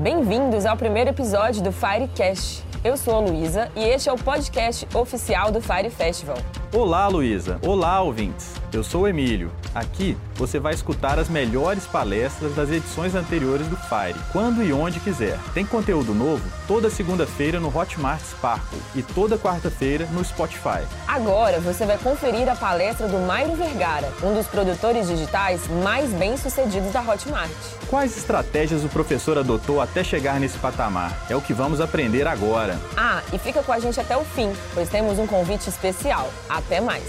Bem-vindos ao primeiro episódio do Firecast. Eu sou a Luísa e este é o podcast oficial do Fire Festival. Olá, Luísa. Olá, ouvintes. Eu sou o Emílio. Aqui você vai escutar as melhores palestras das edições anteriores do Fire, quando e onde quiser. Tem conteúdo novo toda segunda-feira no Hotmart Sparkle e toda quarta-feira no Spotify. Agora você vai conferir a palestra do Mairo Vergara, um dos produtores digitais mais bem-sucedidos da Hotmart. Quais estratégias o professor adotou até chegar nesse patamar? É o que vamos aprender agora. Ah, e fica com a gente até o fim, pois temos um convite especial. Até mais!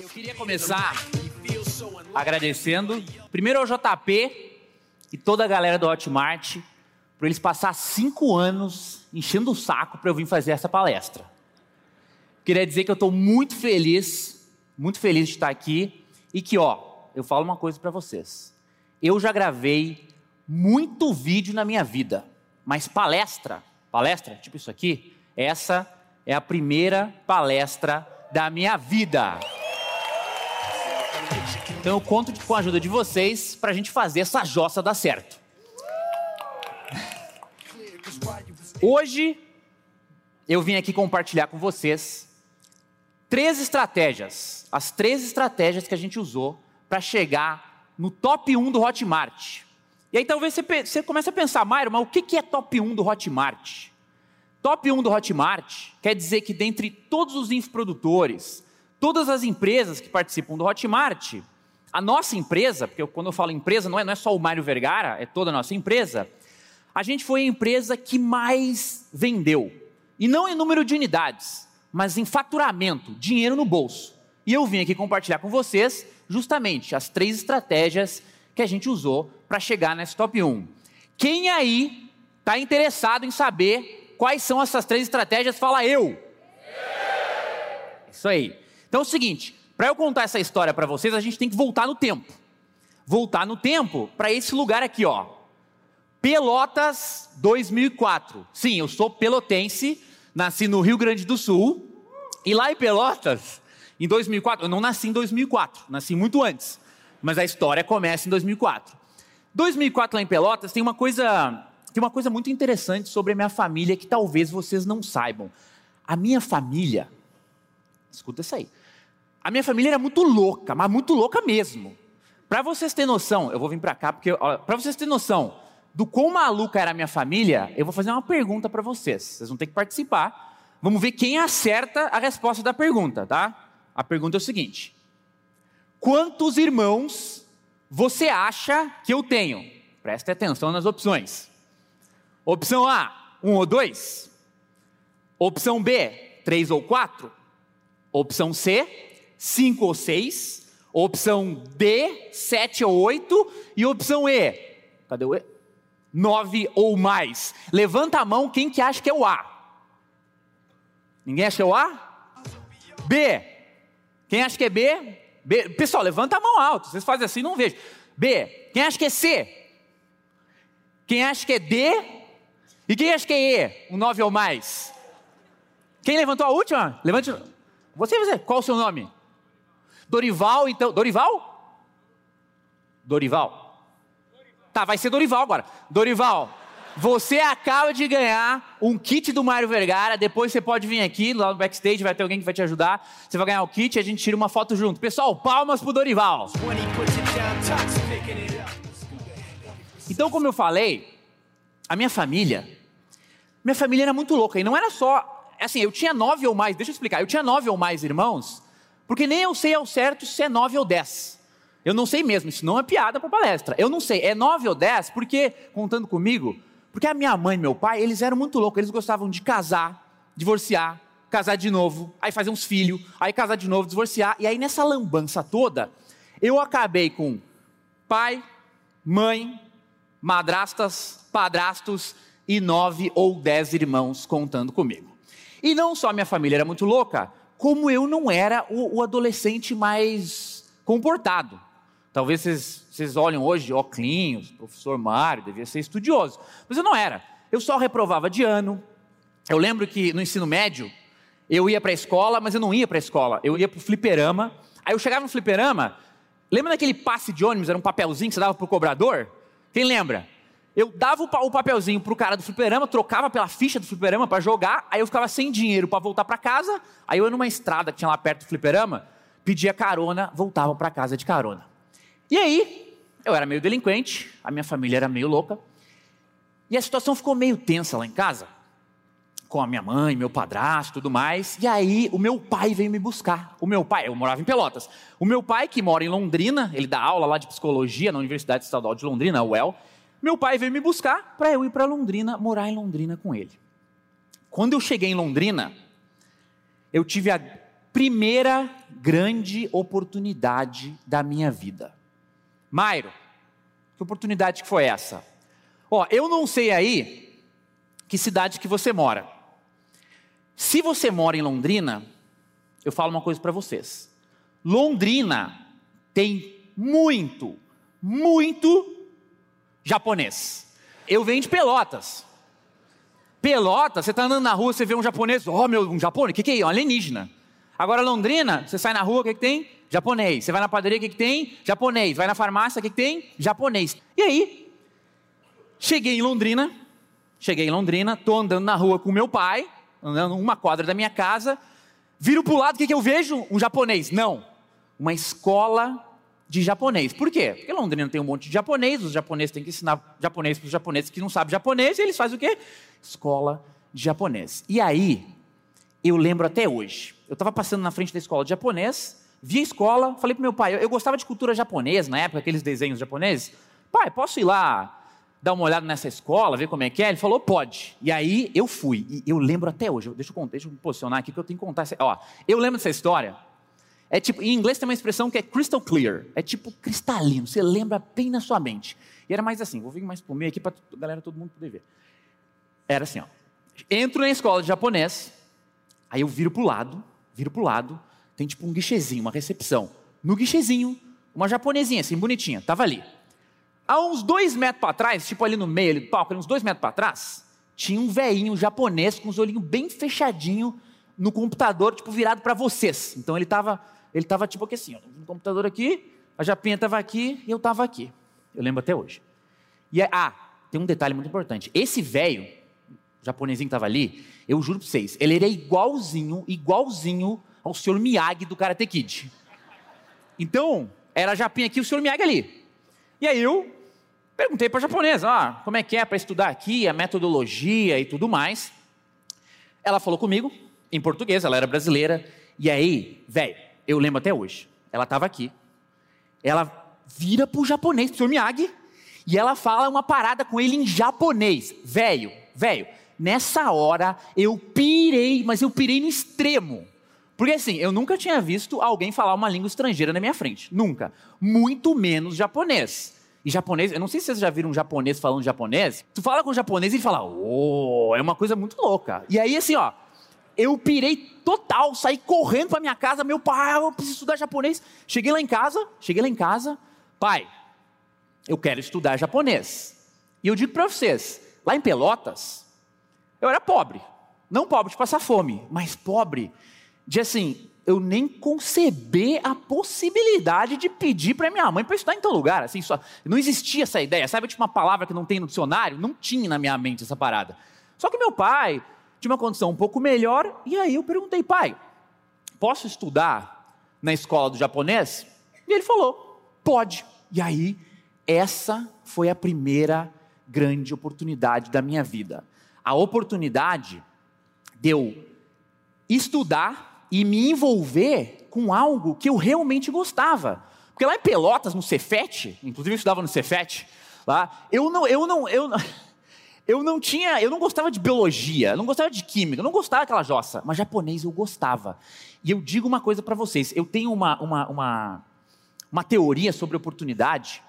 Eu queria começar agradecendo primeiro ao JP e toda a galera do Hotmart por eles passar cinco anos enchendo o saco para eu vir fazer essa palestra. Queria dizer que eu estou muito feliz, muito feliz de estar aqui e que, ó, eu falo uma coisa para vocês. Eu já gravei muito vídeo na minha vida, mas palestra, palestra, tipo isso aqui, essa é a primeira palestra da minha vida. Então eu conto com a ajuda de vocês para a gente fazer essa jossa dar certo. Hoje eu vim aqui compartilhar com vocês três estratégias, as três estratégias que a gente usou para chegar no top 1 do Hotmart. E aí talvez você, você comece a pensar, Mairo, mas o que é top 1 do Hotmart? Top 1 do Hotmart quer dizer que dentre todos os infoprodutores, todas as empresas que participam do Hotmart, a nossa empresa, porque quando eu falo empresa, não é, não é só o Mário Vergara, é toda a nossa empresa, a gente foi a empresa que mais vendeu. E não em número de unidades, mas em faturamento, dinheiro no bolso. E eu vim aqui compartilhar com vocês justamente as três estratégias que a gente usou para chegar nesse top 1. Quem aí está interessado em saber quais são essas três estratégias, fala eu. Isso aí. Então é o seguinte, para eu contar essa história para vocês, a gente tem que voltar no tempo. Voltar no tempo para esse lugar aqui, ó. Pelotas 2004. Sim, eu sou pelotense, nasci no Rio Grande do Sul. E lá em Pelotas, em 2004, eu não nasci em 2004, nasci muito antes. Mas a história começa em 2004. 2004 lá em Pelotas tem uma coisa, tem uma coisa muito interessante sobre a minha família que talvez vocês não saibam. A minha família, escuta isso aí. A minha família era muito louca, mas muito louca mesmo. Para vocês terem noção, eu vou vir para cá porque para vocês terem noção do quão maluca era a minha família, eu vou fazer uma pergunta para vocês. Vocês vão ter que participar. Vamos ver quem acerta a resposta da pergunta, tá? A pergunta é o seguinte: Quantos irmãos você acha que eu tenho? Preste atenção nas opções. Opção A, um ou dois. Opção B, três ou quatro. Opção C, 5 ou 6, opção D, 7 ou 8 e opção E, cadê o E? 9 ou mais. Levanta a mão quem que acha que é o A. Ninguém acha que é o A? B. Quem acha que é B? B. Pessoal, levanta a mão alto. Vocês fazem assim, não vejo. B. Quem acha que é C? Quem acha que é D? E quem acha que é E? Um 9 ou mais. Quem levantou a última? Levante. Você, você. Qual o seu nome? Dorival, então. Dorival? Dorival. Tá, vai ser Dorival agora. Dorival, você acaba de ganhar um kit do Mário Vergara. Depois você pode vir aqui, lá no backstage, vai ter alguém que vai te ajudar. Você vai ganhar o kit e a gente tira uma foto junto. Pessoal, palmas pro Dorival. Então, como eu falei, a minha família, minha família era muito louca. E não era só. Assim, eu tinha nove ou mais, deixa eu explicar. Eu tinha nove ou mais irmãos porque nem eu sei ao certo se é 9 ou 10. Eu não sei mesmo, isso não é piada para palestra. Eu não sei, é 9 ou 10, porque, contando comigo, porque a minha mãe e meu pai, eles eram muito loucos, eles gostavam de casar, divorciar, casar de novo, aí fazer uns filhos, aí casar de novo, divorciar, e aí nessa lambança toda, eu acabei com pai, mãe, madrastas, padrastos e nove ou dez irmãos contando comigo. E não só minha família era muito louca, como eu não era o, o adolescente mais comportado. Talvez vocês, vocês olhem hoje, Oclinhos, professor Mário, devia ser estudioso. Mas eu não era. Eu só reprovava de ano. Eu lembro que no ensino médio, eu ia para a escola, mas eu não ia para a escola. Eu ia para o fliperama. Aí eu chegava no fliperama, Lembra daquele passe de ônibus? Era um papelzinho que você dava pro cobrador? Quem lembra? Eu dava o papelzinho pro cara do fliperama, trocava pela ficha do fliperama para jogar, aí eu ficava sem dinheiro para voltar para casa, aí eu ia numa estrada que tinha lá perto do fliperama, pedia carona, voltava para casa de carona. E aí, eu era meio delinquente, a minha família era meio louca, e a situação ficou meio tensa lá em casa, com a minha mãe, meu padrasto, tudo mais. E aí o meu pai veio me buscar. O meu pai, eu morava em Pelotas. O meu pai que mora em Londrina, ele dá aula lá de psicologia na Universidade Estadual de Londrina, a UEL. Meu pai veio me buscar para eu ir para Londrina, morar em Londrina com ele. Quando eu cheguei em Londrina, eu tive a primeira grande oportunidade da minha vida. Mairo, que oportunidade que foi essa? Ó, eu não sei aí que cidade que você mora. Se você mora em Londrina, eu falo uma coisa para vocês. Londrina tem muito, muito japonês. Eu venho de Pelotas. Pelotas, você está andando na rua, você vê um japonês, ó, oh, meu, um japonês, o que, que é isso? Um alienígena. Agora, Londrina, você sai na rua, o que, que tem? Japonês. Você vai na padaria, o que, que tem? Japonês. Vai na farmácia, o que, que tem? Japonês. E aí, cheguei em Londrina, cheguei em Londrina, estou andando na rua com meu pai, andando uma quadra da minha casa, viro para o lado, o que, que eu vejo? Um japonês. Não, uma escola de japonês. Por quê? Porque Londrina tem um monte de japonês, os japoneses têm que ensinar japonês para os japoneses que não sabem japonês, e eles fazem o quê? Escola de japonês. E aí, eu lembro até hoje, eu estava passando na frente da escola de japonês, vi a escola, falei para meu pai, eu, gostava de cultura japonesa, na época, aqueles desenhos japoneses, pai, posso ir lá dar uma olhada nessa escola, ver como é que é? Ele falou, pode. E aí eu fui. E eu lembro até hoje. Deixa eu, deixa eu me posicionar aqui que eu tenho que contar. Essa, ó, eu lembro dessa história. É tipo, em inglês tem uma expressão que é crystal clear. É tipo cristalino, você lembra bem na sua mente. E era mais assim, vou vir mais pro meio aqui para galera, todo mundo poder ver. Era assim, ó. Entro na escola de japonês, aí eu viro pro lado, viro pro lado, tem tipo um guichezinho, uma recepção. No guichezinho, uma japonesinha assim, bonitinha, tava ali. Há uns dois metros para trás, tipo ali no meio ali do palco, uns dois metros para trás, tinha um veinho japonês com os olhinhos bem fechadinho no computador, tipo virado para vocês. Então ele tava ele estava tipo aqui assim, ó, no computador aqui, a Japinha estava aqui e eu estava aqui. Eu lembro até hoje. E ah, tem um detalhe muito importante. Esse velho, o japonesinho que estava ali, eu juro para vocês, ele era igualzinho, igualzinho ao Sr. Miyagi do Karate Kid. Então, era a Japinha aqui e o Sr. Miyagi ali. E aí eu perguntei para a japonesa, ah, como é que é para estudar aqui, a metodologia e tudo mais. Ela falou comigo, em português, ela era brasileira. E aí, velho, eu lembro até hoje. Ela estava aqui. Ela vira pro japonês, pro senhor Miyagi, e ela fala uma parada com ele em japonês. Velho, velho, nessa hora eu pirei, mas eu pirei no extremo. Porque assim, eu nunca tinha visto alguém falar uma língua estrangeira na minha frente. Nunca. Muito menos japonês. E japonês, eu não sei se vocês já viram um japonês falando japonês. Tu fala com um japonês e ele fala, oh, é uma coisa muito louca. E aí, assim, ó, eu pirei total, saí correndo para minha casa, meu pai, eu preciso estudar japonês. Cheguei lá em casa, cheguei lá em casa, pai, eu quero estudar japonês. E eu digo para vocês, lá em Pelotas, eu era pobre. Não pobre de passar fome, mas pobre de assim, eu nem conceber a possibilidade de pedir para minha mãe para estudar em tal lugar. Assim, só, não existia essa ideia. Sabe, tipo uma palavra que não tem no dicionário? Não tinha na minha mente essa parada. Só que meu pai, tinha uma condição um pouco melhor, e aí eu perguntei, pai, posso estudar na escola do japonês? E ele falou, pode. E aí, essa foi a primeira grande oportunidade da minha vida. A oportunidade de eu estudar e me envolver com algo que eu realmente gostava. Porque lá em Pelotas, no Cefet, inclusive eu estudava no Cefet, lá, eu não, eu não, eu não eu não tinha, eu não gostava de biologia, eu não gostava de química, eu não gostava daquela jossa, mas japonês eu gostava. E eu digo uma coisa para vocês, eu tenho uma, uma, uma, uma teoria sobre oportunidade,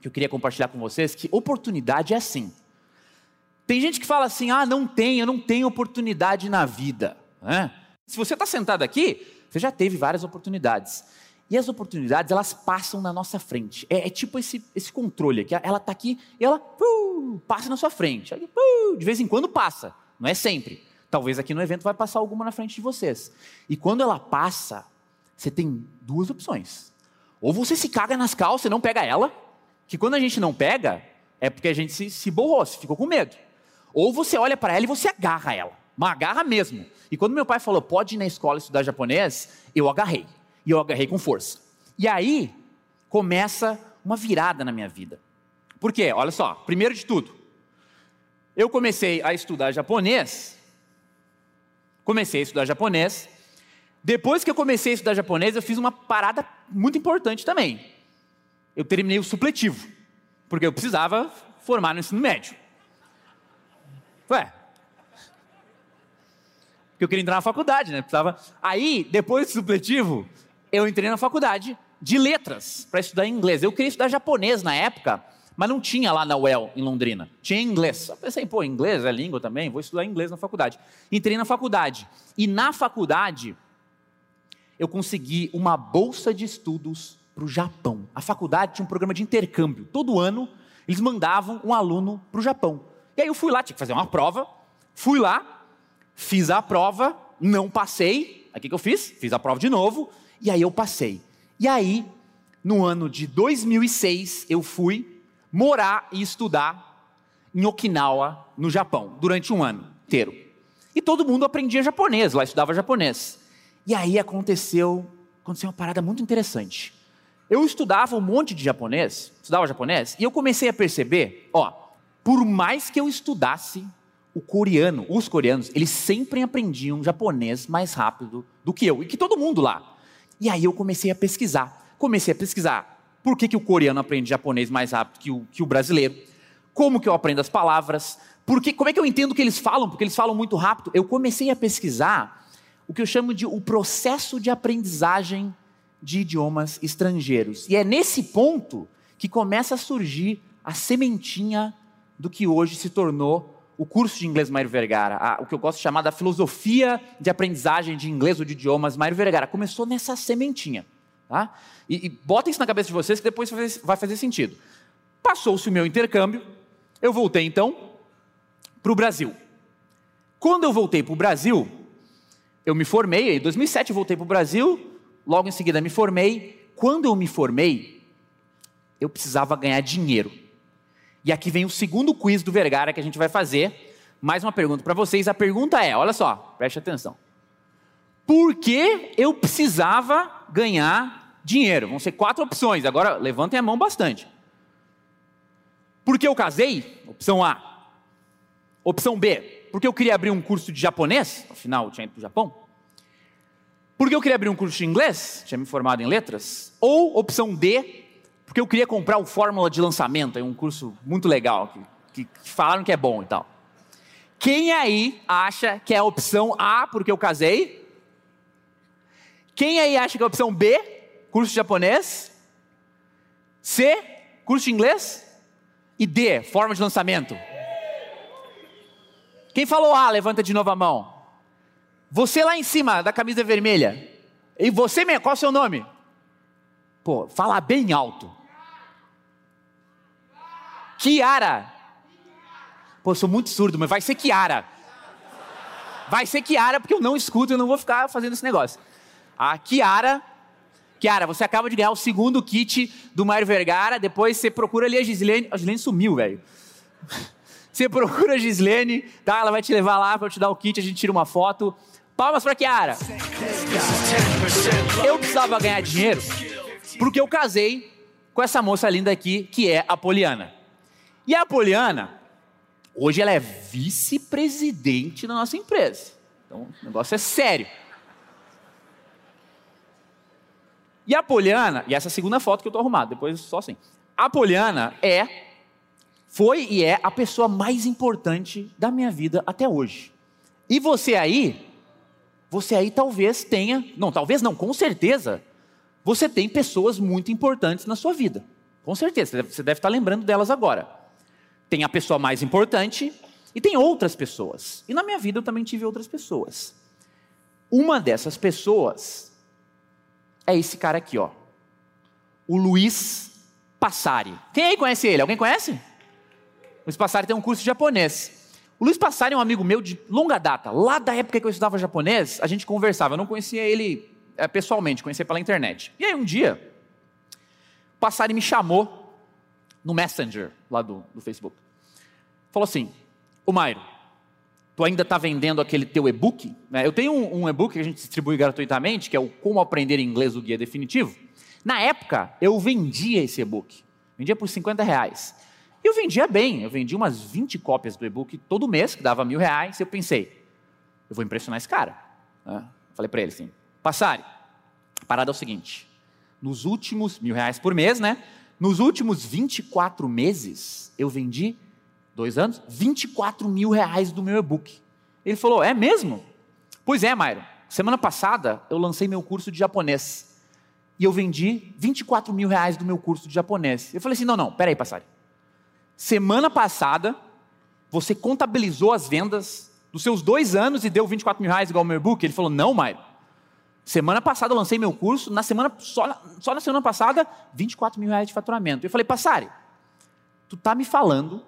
que eu queria compartilhar com vocês, que oportunidade é assim. Tem gente que fala assim, ah, não tem, eu não tenho oportunidade na vida. Né? Se você está sentado aqui, você já teve várias oportunidades. E as oportunidades, elas passam na nossa frente. É, é tipo esse, esse controle, que ela está aqui e ela uh, passa na sua frente. Aí, uh, de vez em quando passa, não é sempre. Talvez aqui no evento vai passar alguma na frente de vocês. E quando ela passa, você tem duas opções. Ou você se caga nas calças e não pega ela, que quando a gente não pega, é porque a gente se, se borrou, se ficou com medo. Ou você olha para ela e você agarra ela, mas agarra mesmo. E quando meu pai falou, pode ir na escola estudar japonês, eu agarrei. E eu agarrei com força. E aí começa uma virada na minha vida. Por quê? Olha só, primeiro de tudo, eu comecei a estudar japonês. Comecei a estudar japonês. Depois que eu comecei a estudar japonês, eu fiz uma parada muito importante também. Eu terminei o supletivo, porque eu precisava formar no ensino médio. Ué. Porque eu queria entrar na faculdade, né? Precisava. Aí, depois do supletivo, eu entrei na faculdade de letras para estudar inglês. Eu queria estudar japonês na época, mas não tinha lá na UEL, em Londrina. Tinha inglês. Eu pensei, pô, inglês é língua também, vou estudar inglês na faculdade. Entrei na faculdade. E na faculdade, eu consegui uma bolsa de estudos para o Japão. A faculdade tinha um programa de intercâmbio. Todo ano, eles mandavam um aluno para o Japão. E aí eu fui lá, tinha que fazer uma prova. Fui lá, fiz a prova, não passei. Aí o que, que eu fiz? Fiz a prova de novo, e aí eu passei. E aí, no ano de 2006, eu fui morar e estudar em Okinawa, no Japão, durante um ano inteiro. E todo mundo aprendia japonês, lá estudava japonês. E aí aconteceu, aconteceu uma parada muito interessante. Eu estudava um monte de japonês, estudava japonês, e eu comecei a perceber, ó, por mais que eu estudasse o coreano, os coreanos, eles sempre aprendiam japonês mais rápido do que eu, e que todo mundo lá. E aí eu comecei a pesquisar. Comecei a pesquisar por que, que o coreano aprende japonês mais rápido que o, que o brasileiro? Como que eu aprendo as palavras? Porque, como é que eu entendo o que eles falam? Porque eles falam muito rápido. Eu comecei a pesquisar o que eu chamo de o processo de aprendizagem de idiomas estrangeiros. E é nesse ponto que começa a surgir a sementinha do que hoje se tornou o curso de inglês Mário Vergara, a, o que eu gosto de chamar da filosofia de aprendizagem de inglês ou de idiomas Mário Vergara. Começou nessa sementinha. Tá? E, e bota isso na cabeça de vocês que depois vai fazer sentido. Passou-se o meu intercâmbio, eu voltei então para o Brasil. Quando eu voltei para o Brasil, eu me formei, em 2007 eu voltei para o Brasil, logo em seguida me formei. Quando eu me formei, eu precisava ganhar dinheiro. E aqui vem o segundo quiz do Vergara que a gente vai fazer. Mais uma pergunta para vocês. A pergunta é: olha só, preste atenção. Por que eu precisava ganhar dinheiro. Vão ser quatro opções. Agora levantem a mão bastante. Porque eu casei? Opção A. Opção B. Porque eu queria abrir um curso de japonês? Afinal, eu tinha ido para o Japão. Porque eu queria abrir um curso de inglês? Tinha me formado em letras. Ou opção D. Porque eu queria comprar o Fórmula de Lançamento. É um curso muito legal. Que, que, falaram que é bom e tal. Quem aí acha que é a opção A, porque eu casei? Quem aí acha que é a opção B, curso de japonês. C, curso de inglês. E D, forma de lançamento. Quem falou A, levanta de novo a mão. Você lá em cima da camisa vermelha. E você mesmo, qual é o seu nome? Pô, fala bem alto. Kiara. Pô, sou muito surdo, mas vai ser Kiara. Vai ser Kiara, porque eu não escuto e eu não vou ficar fazendo esse negócio. A Kiara Kiara, você acaba de ganhar o segundo kit do Mário Vergara, depois você procura ali a Gislene. A Gislene sumiu, velho. Você procura a Gislene, tá? Ela vai te levar lá para te dar o kit, a gente tira uma foto. Palmas para Kiara. Eu precisava ganhar dinheiro porque eu casei com essa moça linda aqui, que é a Poliana. E a Poliana, hoje ela é vice-presidente da nossa empresa. Então, o negócio é sério. E a Poliana, e essa é a segunda foto que eu estou arrumado, depois só assim. A Poliana é, foi e é a pessoa mais importante da minha vida até hoje. E você aí, você aí talvez tenha, não, talvez não, com certeza, você tem pessoas muito importantes na sua vida. Com certeza, você deve estar lembrando delas agora. Tem a pessoa mais importante e tem outras pessoas. E na minha vida eu também tive outras pessoas. Uma dessas pessoas é esse cara aqui, ó. O Luiz Passari. Quem aí conhece ele? Alguém conhece? O Luiz Passari tem um curso de japonês. O Luiz Passari é um amigo meu de longa data. Lá da época que eu estudava japonês, a gente conversava. Eu não conhecia ele é, pessoalmente, conhecia pela internet. E aí um dia, Passari me chamou no Messenger lá do, do Facebook. Falou assim: Ô Mairo, tu ainda está vendendo aquele teu e-book? Né? Eu tenho um, um e-book que a gente distribui gratuitamente, que é o Como Aprender Inglês, o Guia Definitivo. Na época, eu vendia esse e-book. Vendia por 50 reais. E eu vendia bem, eu vendia umas 20 cópias do e-book todo mês, que dava mil reais, e eu pensei, eu vou impressionar esse cara. Né? Falei para ele assim, Passari, a parada é o seguinte, nos últimos, mil reais por mês, né? Nos últimos 24 meses, eu vendi, dois anos, 24 mil reais do meu e-book. Ele falou, é mesmo? Pois é, Mairo. Semana passada, eu lancei meu curso de japonês. E eu vendi 24 mil reais do meu curso de japonês. Eu falei assim, não, não, peraí, Passari. Semana passada, você contabilizou as vendas dos seus dois anos e deu 24 mil reais igual ao meu e-book? Ele falou, não, Maio. Semana passada eu lancei meu curso, na semana, só, só na semana passada, 24 mil reais de faturamento. Eu falei, Passari, tu tá me falando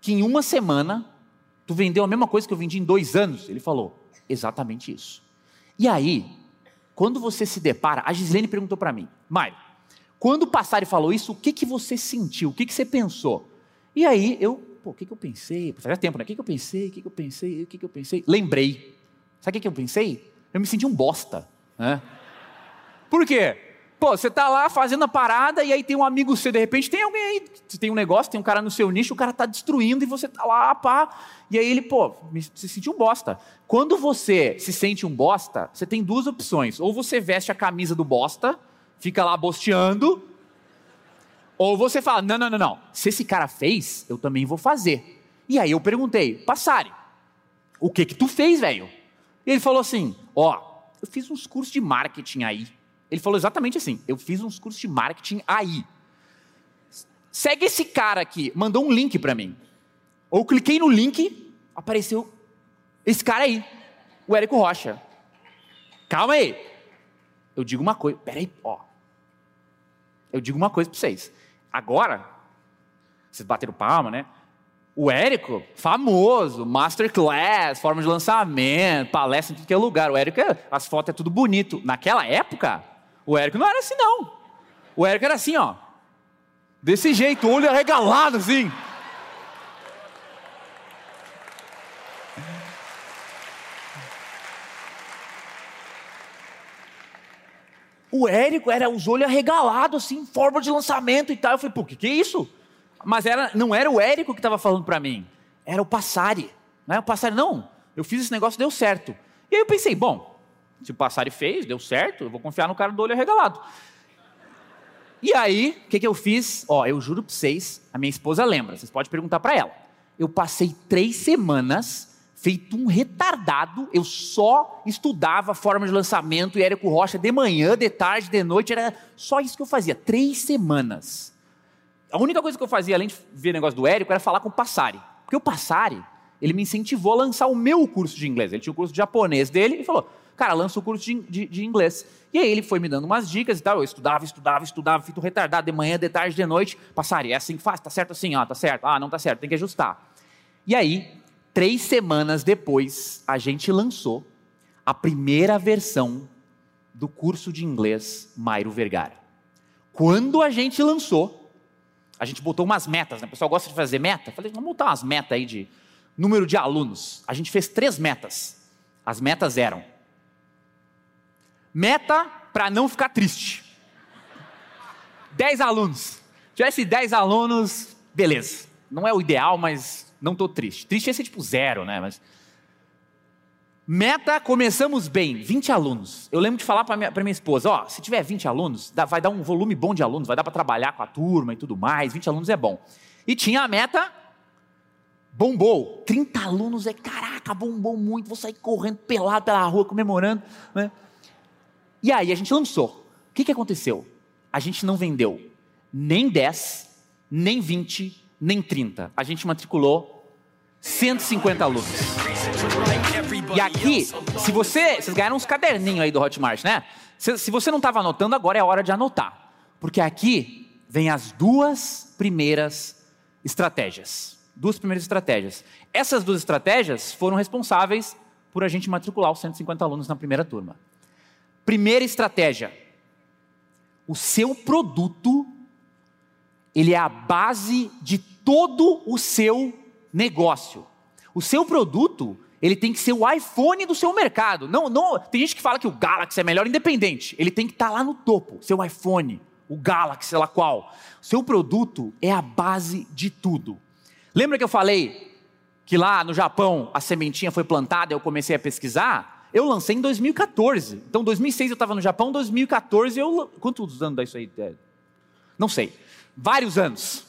que em uma semana tu vendeu a mesma coisa que eu vendi em dois anos? Ele falou, exatamente isso. E aí, quando você se depara, a Gislene perguntou para mim, Maio, quando o Passari falou isso, o que, que você sentiu? O que, que você pensou? E aí eu, pô, o que, que eu pensei? Fazia tempo, né? O que, que eu pensei? O que, que eu pensei? O que, que eu pensei? Lembrei. Sabe o que, que eu pensei? Eu me senti um bosta. Né? Por quê? Pô, você tá lá fazendo a parada e aí tem um amigo seu, de repente tem alguém aí, você tem um negócio, tem um cara no seu nicho, o cara tá destruindo e você tá lá, pá. E aí ele, pô, se sentiu um bosta. Quando você se sente um bosta, você tem duas opções. Ou você veste a camisa do bosta, fica lá bosteando, ou você fala: não, não, não, não. Se esse cara fez, eu também vou fazer. E aí eu perguntei: Passari, o que que tu fez, velho? E ele falou assim: ó, eu fiz uns cursos de marketing aí. Ele falou exatamente assim: eu fiz uns cursos de marketing aí. Segue esse cara aqui, mandou um link para mim. Ou cliquei no link, apareceu esse cara aí, o Érico Rocha. Calma aí. Eu digo uma coisa, peraí, ó. Eu digo uma coisa para vocês. Agora, vocês bateram palma, né? O Érico, famoso, masterclass, forma de lançamento, palestra em tudo que é lugar. O Érico, as fotos é tudo bonito. Naquela época, o Érico não era assim, não. O Érico era assim, ó. Desse jeito, olho arregalado, assim. O Érico era os olhos arregalados, assim, forma de lançamento e tal. Eu falei, pô, que que é isso? Mas era, não era o Érico que estava falando para mim, era o Passari. Né? O Passari, não, eu fiz esse negócio, deu certo. E aí eu pensei, bom, se o Passari fez, deu certo, eu vou confiar no cara do olho arregalado. E aí, o que, que eu fiz? Ó, eu juro para vocês, a minha esposa lembra, vocês podem perguntar para ela. Eu passei três semanas feito um retardado, eu só estudava forma de lançamento e Érico Rocha de manhã, de tarde, de noite, era só isso que eu fazia, três semanas. A única coisa que eu fazia, além de ver negócio do Érico, era falar com o Passari. Porque o Passari, ele me incentivou a lançar o meu curso de inglês. Ele tinha o curso de japonês dele e falou, cara, lança o curso de, de, de, inglês. E aí ele foi me dando umas dicas e tal. Eu estudava, estudava, estudava, feito retardado, de manhã, de tarde, de noite. Passari, é assim que faz? Tá certo assim? Ah, tá certo. Ah, não tá certo, tem que ajustar. E aí, Três semanas depois, a gente lançou a primeira versão do curso de inglês Mairo Vergara. Quando a gente lançou, a gente botou umas metas, né? O pessoal gosta de fazer meta? Falei, vamos botar umas metas aí de número de alunos. A gente fez três metas. As metas eram: meta para não ficar triste. Dez alunos. Se tivesse dez alunos, beleza. Não é o ideal, mas não estou triste. Triste ia ser tipo zero, né? Mas... Meta, começamos bem, 20 alunos. Eu lembro de falar para minha, minha esposa: ó, se tiver 20 alunos, dá, vai dar um volume bom de alunos, vai dar para trabalhar com a turma e tudo mais. 20 alunos é bom. E tinha a meta, bombou. 30 alunos é caraca, bombou muito. Vou sair correndo pelado pela rua, comemorando. Né? E aí a gente lançou. O que, que aconteceu? A gente não vendeu nem 10, nem 20, nem 30. A gente matriculou 150 alunos. E aqui, se você. Vocês ganharam uns caderninhos aí do Hotmart, né? Se, se você não estava anotando, agora é hora de anotar. Porque aqui vem as duas primeiras estratégias. Duas primeiras estratégias. Essas duas estratégias foram responsáveis por a gente matricular os 150 alunos na primeira turma. Primeira estratégia: o seu produto ele é a base de todo o seu negócio. O seu produto, ele tem que ser o iPhone do seu mercado. Não, não, tem gente que fala que o Galaxy é melhor independente. Ele tem que estar tá lá no topo, seu iPhone, o Galaxy, sei lá qual. Seu produto é a base de tudo. Lembra que eu falei que lá no Japão a sementinha foi plantada e eu comecei a pesquisar? Eu lancei em 2014. Então, 2006 eu estava no Japão, 2014 eu. Quantos anos dá isso aí? Não sei. Vários anos.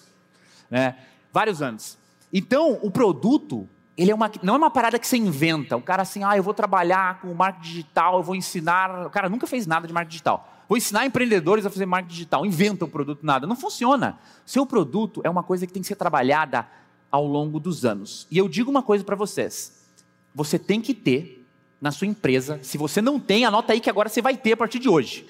Né? Vários anos. Então, o produto, ele é uma, não é uma parada que você inventa. O cara assim, ah, eu vou trabalhar com marketing digital, eu vou ensinar. O cara nunca fez nada de marketing digital. Vou ensinar empreendedores a fazer marketing digital. Inventa o produto, nada. Não funciona. Seu produto é uma coisa que tem que ser trabalhada ao longo dos anos. E eu digo uma coisa para vocês: você tem que ter na sua empresa, se você não tem, anota aí que agora você vai ter a partir de hoje,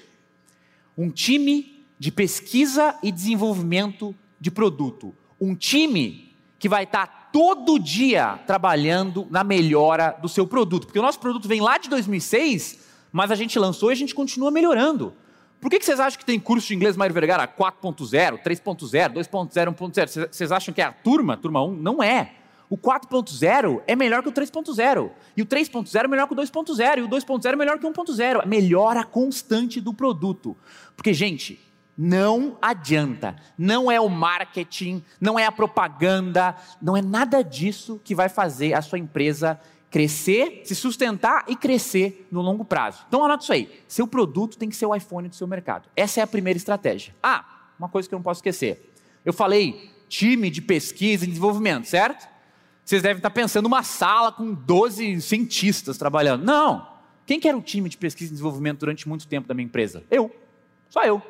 um time de pesquisa e desenvolvimento de produto. Um time que vai estar todo dia trabalhando na melhora do seu produto. Porque o nosso produto vem lá de 2006, mas a gente lançou e a gente continua melhorando. Por que, vocês acham que tem curso de inglês Mário Vergara 4.0, 3.0, 2.0, 1.0? Vocês acham que é a turma, turma 1? Não é. O 4.0 é melhor que o 3.0. E o 3.0 é melhor que o 2.0. E o 2.0 é melhor que o 1.0. É melhora constante do produto. Porque, gente, não adianta. Não é o marketing, não é a propaganda, não é nada disso que vai fazer a sua empresa crescer, se sustentar e crescer no longo prazo. Então anota isso aí. Seu produto tem que ser o iPhone do seu mercado. Essa é a primeira estratégia. Ah, uma coisa que eu não posso esquecer. Eu falei time de pesquisa e desenvolvimento, certo? Vocês devem estar pensando numa sala com 12 cientistas trabalhando. Não. Quem que era o time de pesquisa e desenvolvimento durante muito tempo da minha empresa? Eu. Só eu.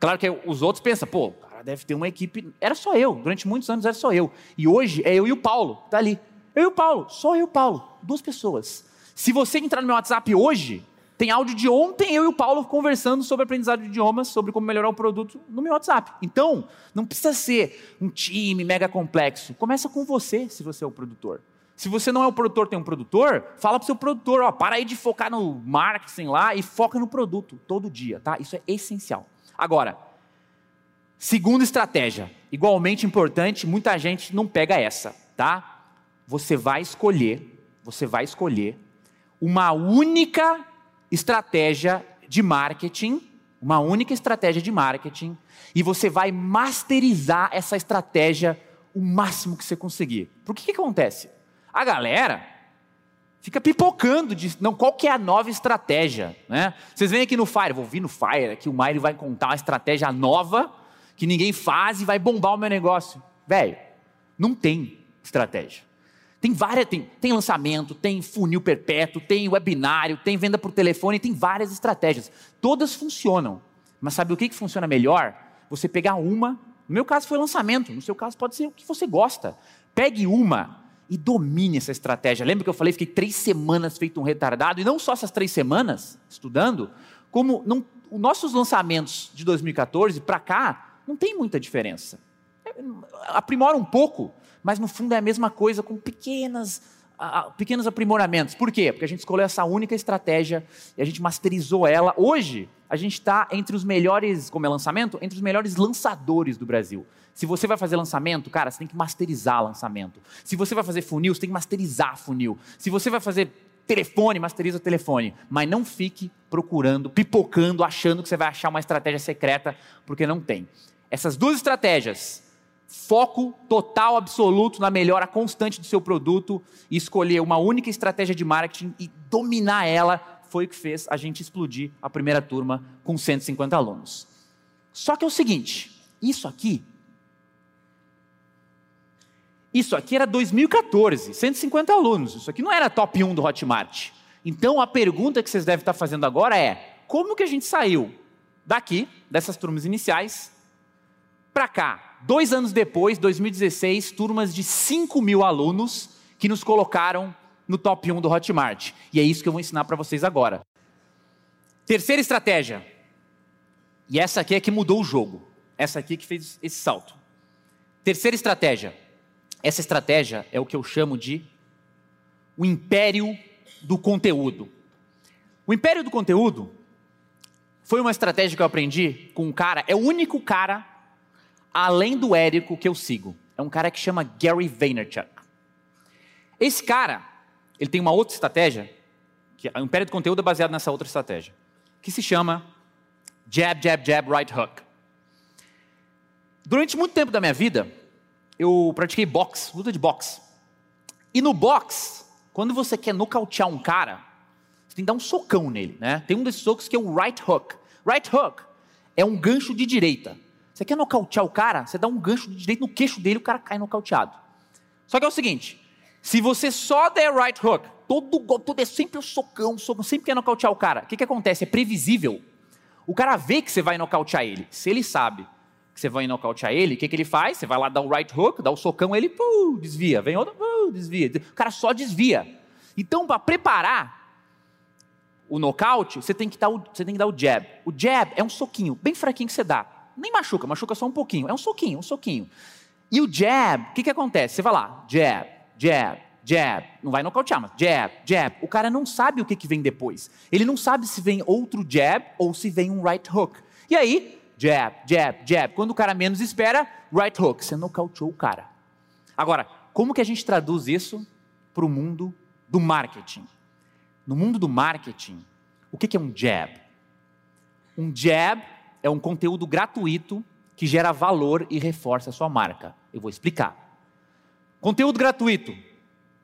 Claro que os outros pensam, pô, cara deve ter uma equipe. Era só eu. Durante muitos anos era só eu. E hoje é eu e o Paulo. Está ali. Eu e o Paulo, só eu e o Paulo, duas pessoas. Se você entrar no meu WhatsApp hoje, tem áudio de ontem eu e o Paulo conversando sobre aprendizado de idiomas, sobre como melhorar o produto no meu WhatsApp. Então, não precisa ser um time mega complexo. Começa com você, se você é o produtor. Se você não é o produtor, tem um produtor, fala para o seu produtor, ó, para aí de focar no marketing lá e foca no produto todo dia, tá? Isso é essencial. Agora, segunda estratégia, igualmente importante, muita gente não pega essa, tá? você vai escolher, você vai escolher uma única estratégia de marketing, uma única estratégia de marketing, e você vai masterizar essa estratégia o máximo que você conseguir. Por que, que acontece? A galera fica pipocando de não qual que é a nova estratégia, né? Vocês vêm aqui no Fire, vou vir no Fire, aqui o Maire vai contar uma estratégia nova que ninguém faz e vai bombar o meu negócio. Velho, não tem estratégia. Tem várias, tem, tem lançamento, tem funil perpétuo, tem webinário, tem venda por telefone, tem várias estratégias. Todas funcionam. Mas sabe o que, que funciona melhor? Você pegar uma, no meu caso foi lançamento, no seu caso pode ser o que você gosta. Pegue uma e domine essa estratégia. Lembra que eu falei, fiquei três semanas feito um retardado, e não só essas três semanas estudando, como não, os nossos lançamentos de 2014 para cá não tem muita diferença. Aprimora um pouco, mas no fundo é a mesma coisa com pequenas, pequenos aprimoramentos. Por quê? Porque a gente escolheu essa única estratégia e a gente masterizou ela. Hoje, a gente está entre os melhores, como é lançamento, entre os melhores lançadores do Brasil. Se você vai fazer lançamento, cara, você tem que masterizar lançamento. Se você vai fazer funil, você tem que masterizar funil. Se você vai fazer telefone, masteriza o telefone. Mas não fique procurando, pipocando, achando que você vai achar uma estratégia secreta, porque não tem. Essas duas estratégias, foco total, absoluto na melhora constante do seu produto e escolher uma única estratégia de marketing e dominar ela foi o que fez a gente explodir a primeira turma com 150 alunos. Só que é o seguinte, isso aqui isso aqui era 2014, 150 alunos. Isso aqui não era top 1 do Hotmart. Então a pergunta que vocês devem estar fazendo agora é: como que a gente saiu daqui, dessas turmas iniciais, para cá? Dois anos depois, 2016, turmas de 5 mil alunos que nos colocaram no top 1 do Hotmart. E é isso que eu vou ensinar para vocês agora. Terceira estratégia. E essa aqui é que mudou o jogo. Essa aqui é que fez esse salto. Terceira estratégia. Essa estratégia é o que eu chamo de o império do conteúdo. O império do conteúdo foi uma estratégia que eu aprendi com um cara, é o único cara além do Érico que eu sigo. É um cara que chama Gary Vaynerchuk. Esse cara, ele tem uma outra estratégia, que o Império do Conteúdo é baseado nessa outra estratégia, que se chama Jab, Jab, Jab, Right Hook. Durante muito tempo da minha vida, eu pratiquei boxe, luta de boxe. E no boxe, quando você quer nocautear um cara, você tem que dar um socão nele, né? Tem um desses socos que é o right hook. Right hook é um gancho de direita. Você quer nocautear o cara, você dá um gancho de direita no queixo dele, o cara cai nocauteado. Só que é o seguinte, se você só der right hook, todo, todo é sempre o um socão, socão, sempre quer nocautear o cara. O que, que acontece? É previsível. O cara vê que você vai nocautear ele. Se ele sabe que você vai nocautear ele, o que, que ele faz? Você vai lá dar o right hook, dá o socão, ele desvia. Vem outro, desvia. O cara só desvia. Então, para preparar o nocaute, você tem, que dar o, você tem que dar o jab. O jab é um soquinho, bem fraquinho que você dá. Nem machuca, machuca só um pouquinho. É um soquinho, um soquinho. E o jab, o que, que acontece? Você vai lá, jab, jab, jab. Não vai nocautear, mas jab, jab. O cara não sabe o que, que vem depois. Ele não sabe se vem outro jab ou se vem um right hook. E aí, jab, jab, jab. Quando o cara menos espera, right hook. Você nocauteou o cara. Agora, como que a gente traduz isso para o mundo do marketing? No mundo do marketing, o que é um jab? Um jab é um conteúdo gratuito que gera valor e reforça a sua marca. Eu vou explicar. Conteúdo gratuito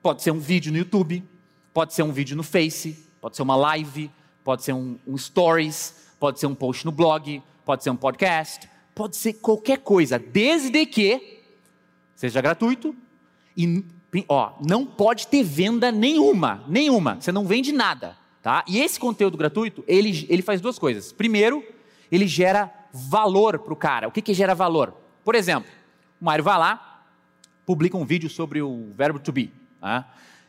pode ser um vídeo no YouTube, pode ser um vídeo no Face, pode ser uma live, pode ser um, um stories, pode ser um post no blog, pode ser um podcast, pode ser qualquer coisa, desde que seja gratuito e ó, não pode ter venda nenhuma, nenhuma. Você não vende nada, tá? E esse conteúdo gratuito, ele, ele faz duas coisas. Primeiro, ele gera valor para o cara. O que, que gera valor? Por exemplo, o Mário vai lá, publica um vídeo sobre o verbo to be. Tá?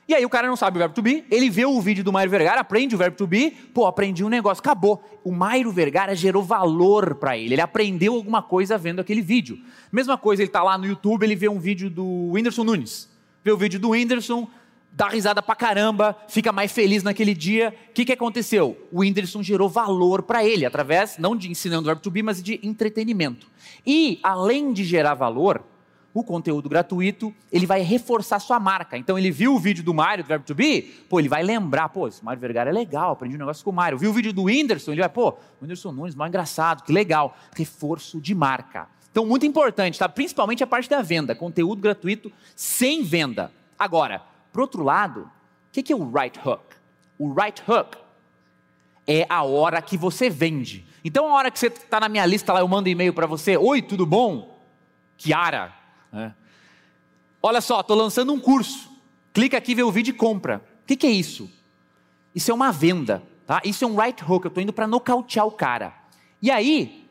E aí o cara não sabe o verbo to be, ele vê o vídeo do Mário Vergara, aprende o verbo to be, pô, aprendi um negócio, acabou. O Mário Vergara gerou valor para ele, ele aprendeu alguma coisa vendo aquele vídeo. Mesma coisa, ele está lá no YouTube, ele vê um vídeo do Whindersson Nunes, vê o vídeo do Whindersson, dá risada pra caramba, fica mais feliz naquele dia. O que, que aconteceu? O Whindersson gerou valor para ele, através, não de ensinando o verbo to be, mas de entretenimento. E, além de gerar valor, o conteúdo gratuito, ele vai reforçar sua marca. Então ele viu o vídeo do Mário, do Verbo to Be, pô, ele vai lembrar, pô, esse Mário Vergara é legal, aprendi um negócio com o Mário. Viu o vídeo do Whindersson, ele vai, pô, o Whindersson Nunes, mais engraçado, que legal. Reforço de marca. Então, muito importante, tá? Principalmente a parte da venda, conteúdo gratuito sem venda. Agora, por outro lado, o que é o right hook? O right hook é a hora que você vende. Então, a hora que você está na minha lista lá, eu mando e-mail para você, oi, tudo bom? Kiara, é. Olha só, estou lançando um curso. Clica aqui, vê o vídeo e compra. O que, que é isso? Isso é uma venda. Tá? Isso é um right hook. Eu estou indo para nocautear o cara. E aí,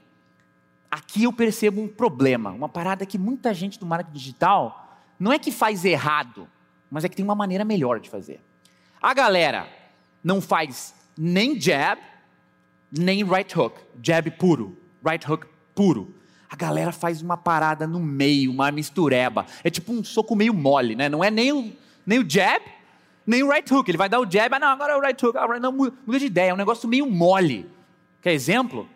aqui eu percebo um problema. Uma parada que muita gente do marketing digital não é que faz errado, mas é que tem uma maneira melhor de fazer. A galera não faz nem jab, nem right hook. Jab puro, right hook puro a galera faz uma parada no meio, uma mistureba. É tipo um soco meio mole, né? Não é nem o, nem o jab, nem o right hook. Ele vai dar o jab, ah, não, agora é o right hook. Ah, não, muda de ideia, é um negócio meio mole. Quer exemplo?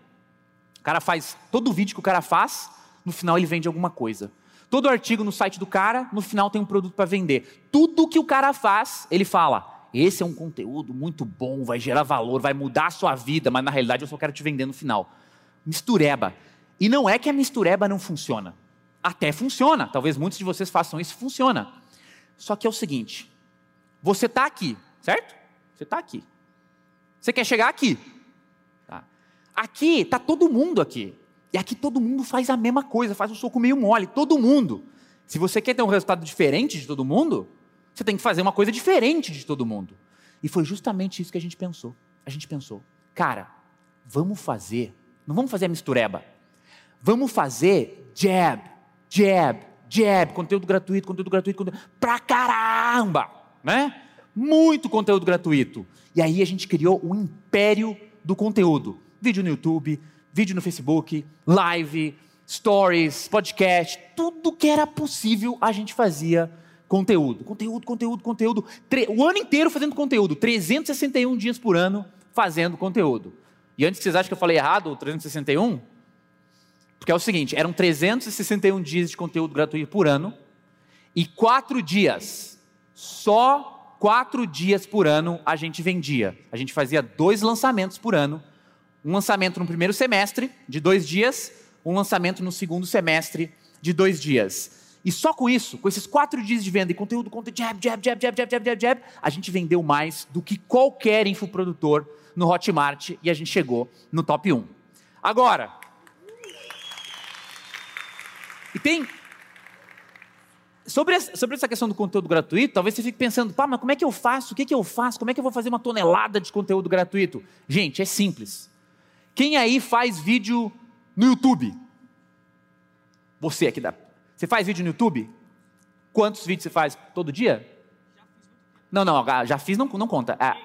O cara faz, todo vídeo que o cara faz, no final ele vende alguma coisa. Todo artigo no site do cara, no final tem um produto para vender. Tudo que o cara faz, ele fala: esse é um conteúdo muito bom, vai gerar valor, vai mudar a sua vida, mas na realidade eu só quero te vender no final. Mistureba. E não é que a mistureba não funciona. Até funciona. Talvez muitos de vocês façam isso, funciona. Só que é o seguinte: você está aqui, certo? Você está aqui. Você quer chegar aqui. Tá. Aqui está todo mundo aqui. E aqui todo mundo faz a mesma coisa, faz um soco meio mole, todo mundo. Se você quer ter um resultado diferente de todo mundo, você tem que fazer uma coisa diferente de todo mundo. E foi justamente isso que a gente pensou. A gente pensou, cara, vamos fazer, não vamos fazer a mistureba. Vamos fazer jab, jab, jab, conteúdo gratuito, conteúdo gratuito, conteúdo... pra caramba, né? Muito conteúdo gratuito. E aí a gente criou o império do conteúdo. Vídeo no YouTube, vídeo no Facebook, live, stories, podcast, tudo que era possível a gente fazia conteúdo. Conteúdo, conteúdo, conteúdo. O ano inteiro fazendo conteúdo. 361 dias por ano fazendo conteúdo. E antes que vocês achem que eu falei errado, o 361, Porque é o seguinte: eram 361 dias de conteúdo gratuito por ano e quatro dias, só quatro dias por ano a gente vendia. A gente fazia dois lançamentos por ano: um lançamento no primeiro semestre, de dois dias, um lançamento no segundo semestre, de dois dias. E só com isso, com esses quatro dias de venda e conteúdo, conteúdo, jab, jab, jab, jab, jab, jab, jab, jab, a gente vendeu mais do que qualquer infoprodutor no Hotmart e a gente chegou no top 1. Agora, e tem. Sobre sobre essa questão do conteúdo gratuito, talvez você fique pensando, pá, mas como é que eu faço? O que, que eu faço? Como é que eu vou fazer uma tonelada de conteúdo gratuito? Gente, é simples. Quem aí faz vídeo no YouTube? Você aqui da você faz vídeo no YouTube? Quantos vídeos você faz todo dia? Não, não, já fiz, não, não conta. Ah,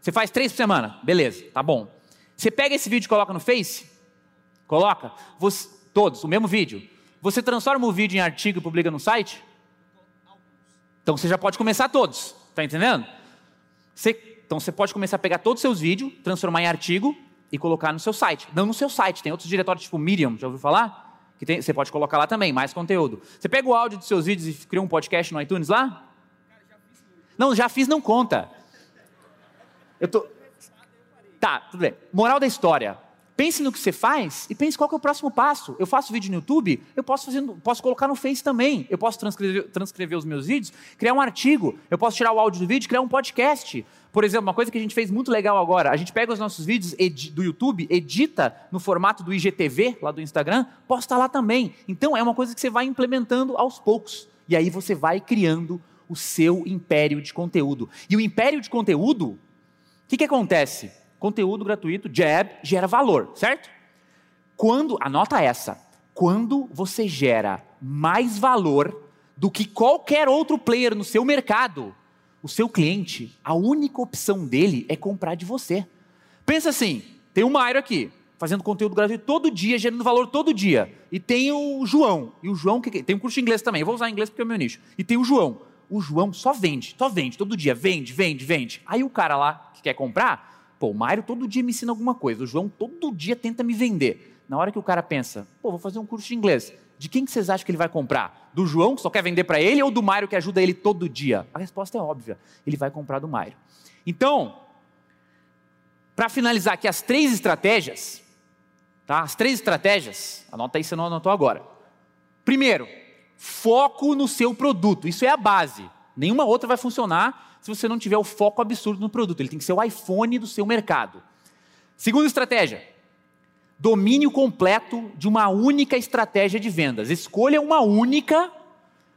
você faz três por semana? Beleza, tá bom. Você pega esse vídeo e coloca no Face? Coloca? Você, todos, o mesmo vídeo. Você transforma o vídeo em artigo e publica no site? Então você já pode começar todos, tá entendendo? Você, então você pode começar a pegar todos os seus vídeos, transformar em artigo e colocar no seu site. Não no seu site, tem outros diretórios tipo Medium, já ouviu falar? que tem, você pode colocar lá também, mais conteúdo. Você pega o áudio dos seus vídeos e cria um podcast no iTunes lá? Não, já fiz, não conta. Eu tô. Tá, tudo bem. Moral da história. Pense no que você faz e pense qual é o próximo passo. Eu faço vídeo no YouTube, eu posso, fazer, posso colocar no Face também. Eu posso transcrever, transcrever os meus vídeos, criar um artigo. Eu posso tirar o áudio do vídeo criar um podcast. Por exemplo, uma coisa que a gente fez muito legal agora, a gente pega os nossos vídeos do YouTube, edita no formato do IGTV, lá do Instagram, posta lá também. Então é uma coisa que você vai implementando aos poucos. E aí você vai criando o seu império de conteúdo. E o império de conteúdo, o que, que acontece? Conteúdo gratuito, jab, gera valor, certo? Quando, anota essa, quando você gera mais valor do que qualquer outro player no seu mercado, o seu cliente, a única opção dele é comprar de você. Pensa assim: tem o Mairo aqui, fazendo conteúdo gratuito todo dia, gerando valor todo dia. E tem o João. E o João, que, tem um curso de inglês também. Eu vou usar inglês porque é o meu nicho. E tem o João. O João só vende, só vende, todo dia. Vende, vende, vende. Aí o cara lá que quer comprar, pô, o Mário todo dia me ensina alguma coisa. O João todo dia tenta me vender. Na hora que o cara pensa, pô, vou fazer um curso de inglês de quem que vocês acham que ele vai comprar? Do João, que só quer vender para ele, ou do Mário, que ajuda ele todo dia? A resposta é óbvia: ele vai comprar do Mário. Então, para finalizar aqui as três estratégias, tá? As três estratégias, anota aí se não anotou agora. Primeiro, foco no seu produto, isso é a base. Nenhuma outra vai funcionar se você não tiver o foco absurdo no produto. Ele tem que ser o iPhone do seu mercado. Segunda estratégia, domínio completo de uma única estratégia de vendas. Escolha uma única,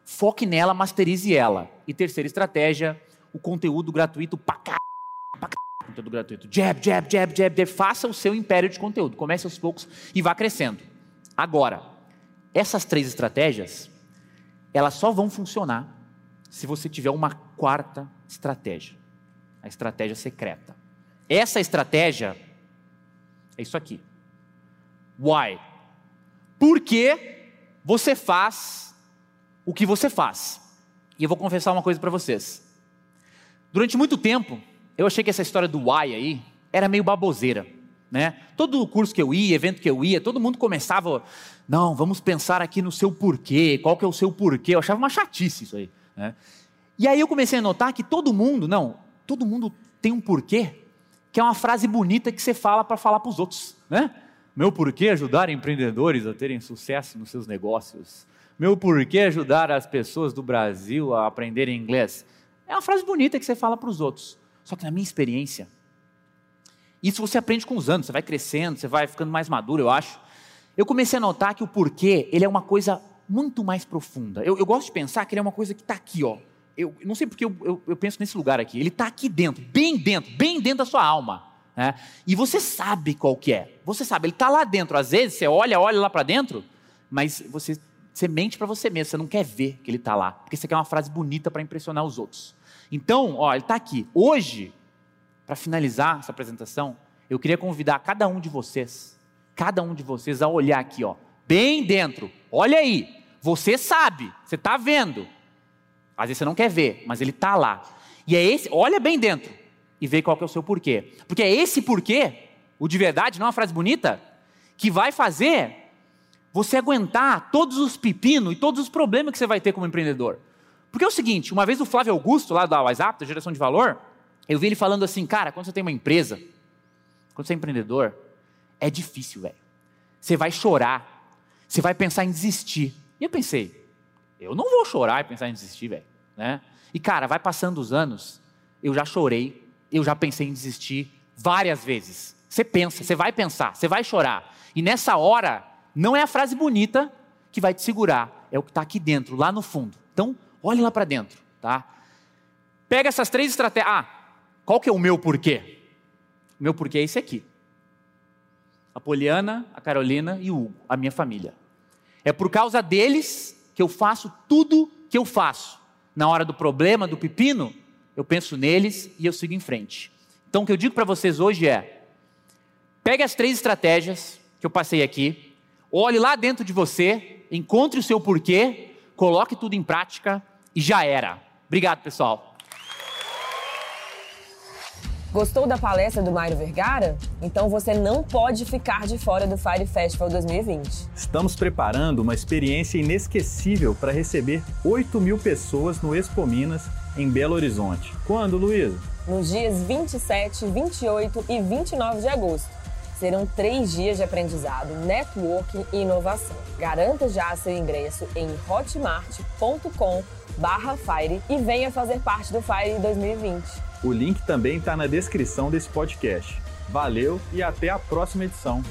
foque nela, masterize ela. E terceira estratégia, o conteúdo gratuito pra cá, conteúdo gratuito. Jab, jab, jab, jab, jab. Faça o seu império de conteúdo. Comece aos poucos e vá crescendo. Agora, essas três estratégias, elas só vão funcionar se você tiver uma quarta estratégia. A estratégia secreta. Essa estratégia é isso aqui. Why? Por que você faz o que você faz? E eu vou confessar uma coisa para vocês. Durante muito tempo, eu achei que essa história do why aí era meio baboseira. Né? Todo curso que eu ia, evento que eu ia, todo mundo começava, não, vamos pensar aqui no seu porquê, qual que é o seu porquê. Eu achava uma chatice isso aí. Né? E aí eu comecei a notar que todo mundo, não, todo mundo tem um porquê, que é uma frase bonita que você fala para falar para os outros. Né? Meu porquê ajudar empreendedores a terem sucesso nos seus negócios. Meu porquê ajudar as pessoas do Brasil a aprenderem inglês. É uma frase bonita que você fala para os outros. Só que na minha experiência, isso você aprende com os anos, você vai crescendo, você vai ficando mais maduro, eu acho. Eu comecei a notar que o porquê, ele é uma coisa muito mais profunda. Eu, eu gosto de pensar que ele é uma coisa que está aqui, ó. Eu não sei porque eu, eu, eu penso nesse lugar aqui. Ele está aqui dentro, bem dentro, bem dentro da sua alma. Né? E você sabe qual que é. Você sabe, ele está lá dentro. Às vezes você olha, olha lá para dentro, mas você, você mente para você mesmo. Você não quer ver que ele está lá, porque você quer uma frase bonita para impressionar os outros. Então, ó, ele está aqui. Hoje, para finalizar essa apresentação, eu queria convidar cada um de vocês, cada um de vocês a olhar aqui, ó, bem dentro. Olha aí, você sabe, você está vendo. Às vezes você não quer ver, mas ele está lá. E é esse, olha bem dentro e ver qual que é o seu porquê. Porque é esse porquê, o de verdade, não é uma frase bonita, que vai fazer você aguentar todos os pepinos e todos os problemas que você vai ter como empreendedor. Porque é o seguinte, uma vez o Flávio Augusto, lá da WhatsApp, da geração de valor, eu vi ele falando assim, cara, quando você tem uma empresa, quando você é empreendedor, é difícil, velho. Você vai chorar, você vai pensar em desistir. E eu pensei, eu não vou chorar e pensar em desistir, velho. Né? E cara, vai passando os anos, eu já chorei, eu já pensei em desistir várias vezes. Você pensa, você vai pensar, você vai chorar. E nessa hora, não é a frase bonita que vai te segurar, é o que está aqui dentro, lá no fundo. Então, olhe lá para dentro, tá? Pega essas três estratégias. Ah, qual que é o meu porquê? O meu porquê é esse aqui. A Poliana, a Carolina e o Hugo, a minha família. É por causa deles que eu faço tudo que eu faço. Na hora do problema, do pepino, eu penso neles e eu sigo em frente. Então, o que eu digo para vocês hoje é: pegue as três estratégias que eu passei aqui, olhe lá dentro de você, encontre o seu porquê, coloque tudo em prática e já era. Obrigado, pessoal. Gostou da palestra do Mário Vergara? Então você não pode ficar de fora do Fire Festival 2020. Estamos preparando uma experiência inesquecível para receber 8 mil pessoas no Expo Minas, em Belo Horizonte. Quando, Luísa? Nos dias 27, 28 e 29 de agosto. Serão três dias de aprendizado, networking e inovação. Garanta já seu ingresso em hotmart.com Fire e venha fazer parte do Fire 2020. O link também está na descrição desse podcast. Valeu e até a próxima edição.